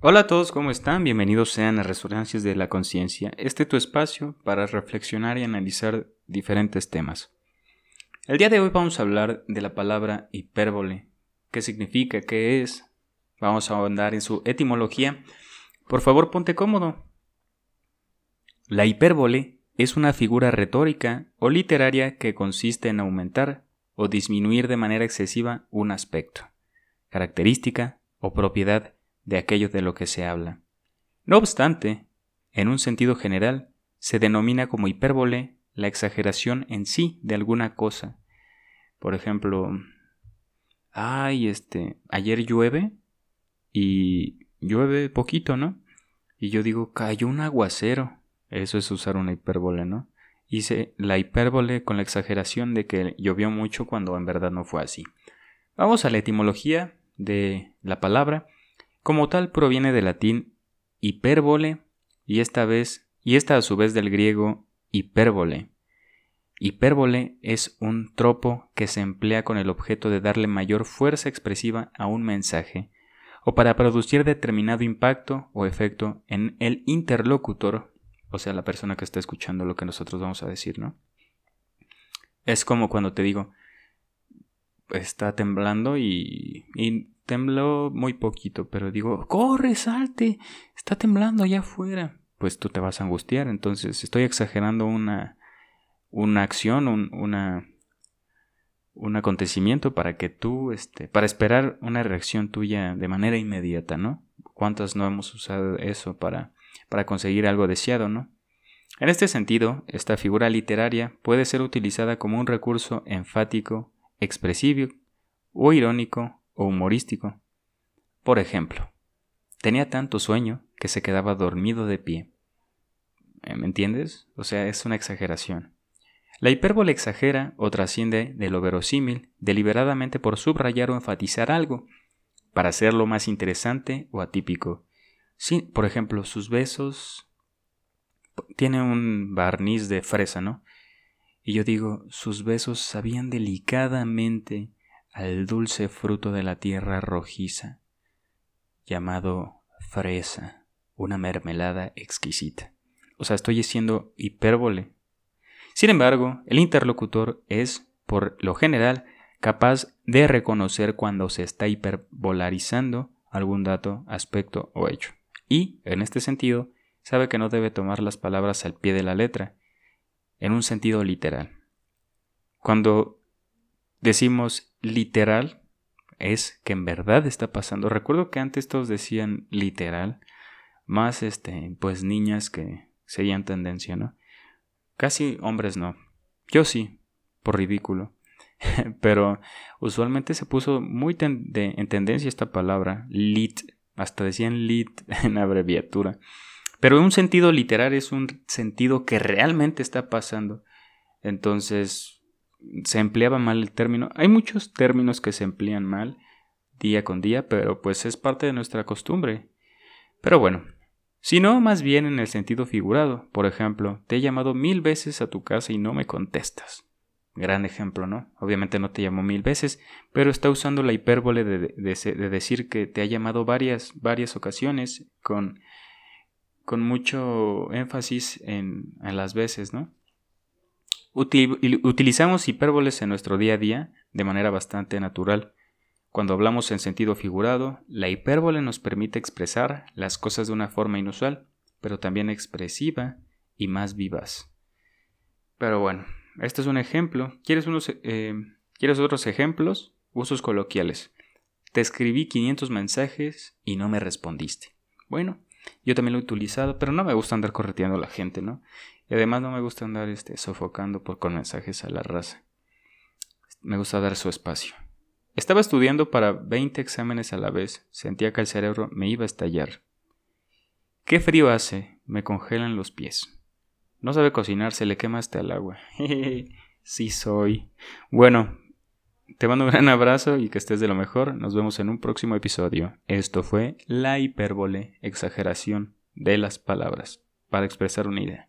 Hola a todos, ¿cómo están? Bienvenidos sean a Resonancias de la Conciencia, este tu espacio para reflexionar y analizar diferentes temas. El día de hoy vamos a hablar de la palabra hipérbole, qué significa, qué es, vamos a ahondar en su etimología. Por favor, ponte cómodo. La hipérbole es una figura retórica o literaria que consiste en aumentar o disminuir de manera excesiva un aspecto, característica o propiedad de aquello de lo que se habla. No obstante, en un sentido general, se denomina como hipérbole la exageración en sí de alguna cosa. Por ejemplo, ay, este, ayer llueve y llueve poquito, ¿no? Y yo digo, cayó un aguacero. Eso es usar una hipérbole, ¿no? Hice la hipérbole con la exageración de que llovió mucho cuando en verdad no fue así. Vamos a la etimología de la palabra como tal proviene del latín hipérbole y esta vez y esta a su vez del griego hipérbole. Hipérbole es un tropo que se emplea con el objeto de darle mayor fuerza expresiva a un mensaje o para producir determinado impacto o efecto en el interlocutor, o sea, la persona que está escuchando lo que nosotros vamos a decir, ¿no? Es como cuando te digo, está temblando y, y tembló muy poquito, pero digo, corre, salte, está temblando allá afuera. Pues tú te vas a angustiar, entonces estoy exagerando una, una acción, un, una, un acontecimiento para que tú, este, para esperar una reacción tuya de manera inmediata, ¿no? ¿Cuántos no hemos usado eso para, para conseguir algo deseado, ¿no? En este sentido, esta figura literaria puede ser utilizada como un recurso enfático, expresivo o irónico o humorístico. Por ejemplo, tenía tanto sueño que se quedaba dormido de pie. Eh, ¿Me entiendes? O sea, es una exageración. La hipérbole exagera o trasciende de lo verosímil deliberadamente por subrayar o enfatizar algo, para hacerlo más interesante o atípico. Sí, por ejemplo, sus besos tiene un barniz de fresa, ¿no? Y yo digo, sus besos sabían delicadamente al dulce fruto de la tierra rojiza, llamado fresa, una mermelada exquisita. O sea, estoy diciendo hipérbole. Sin embargo, el interlocutor es, por lo general, capaz de reconocer cuando se está hiperbolarizando algún dato, aspecto o hecho. Y, en este sentido, sabe que no debe tomar las palabras al pie de la letra, en un sentido literal. Cuando decimos literal es que en verdad está pasando. Recuerdo que antes todos decían literal, más este, pues niñas que seguían tendencia, ¿no? Casi hombres no. Yo sí, por ridículo. Pero usualmente se puso muy en tendencia esta palabra, lit, hasta decían lit en abreviatura. Pero un sentido literal es un sentido que realmente está pasando. Entonces, se empleaba mal el término. Hay muchos términos que se emplean mal día con día, pero pues es parte de nuestra costumbre. Pero bueno, si no, más bien en el sentido figurado. Por ejemplo, te he llamado mil veces a tu casa y no me contestas. Gran ejemplo, ¿no? Obviamente no te llamó mil veces, pero está usando la hipérbole de, de, decir que te ha llamado varias, varias ocasiones con, con mucho énfasis en, en las veces, ¿no? Utilizamos hipérboles en nuestro día a día de manera bastante natural. Cuando hablamos en sentido figurado, la hipérbole nos permite expresar las cosas de una forma inusual, pero también expresiva y más vivaz. Pero bueno, este es un ejemplo. ¿Quieres, unos, eh, ¿Quieres otros ejemplos? Usos coloquiales. Te escribí 500 mensajes y no me respondiste. Bueno, yo también lo he utilizado, pero no me gusta andar correteando a la gente, ¿no? Y además no me gusta andar este, sofocando por, con mensajes a la raza. Me gusta dar su espacio. Estaba estudiando para 20 exámenes a la vez. Sentía que el cerebro me iba a estallar. ¿Qué frío hace? Me congelan los pies. No sabe cocinar, se le quema hasta el agua. sí soy. Bueno, te mando un gran abrazo y que estés de lo mejor. Nos vemos en un próximo episodio. Esto fue la hipérbole, exageración de las palabras, para expresar una idea.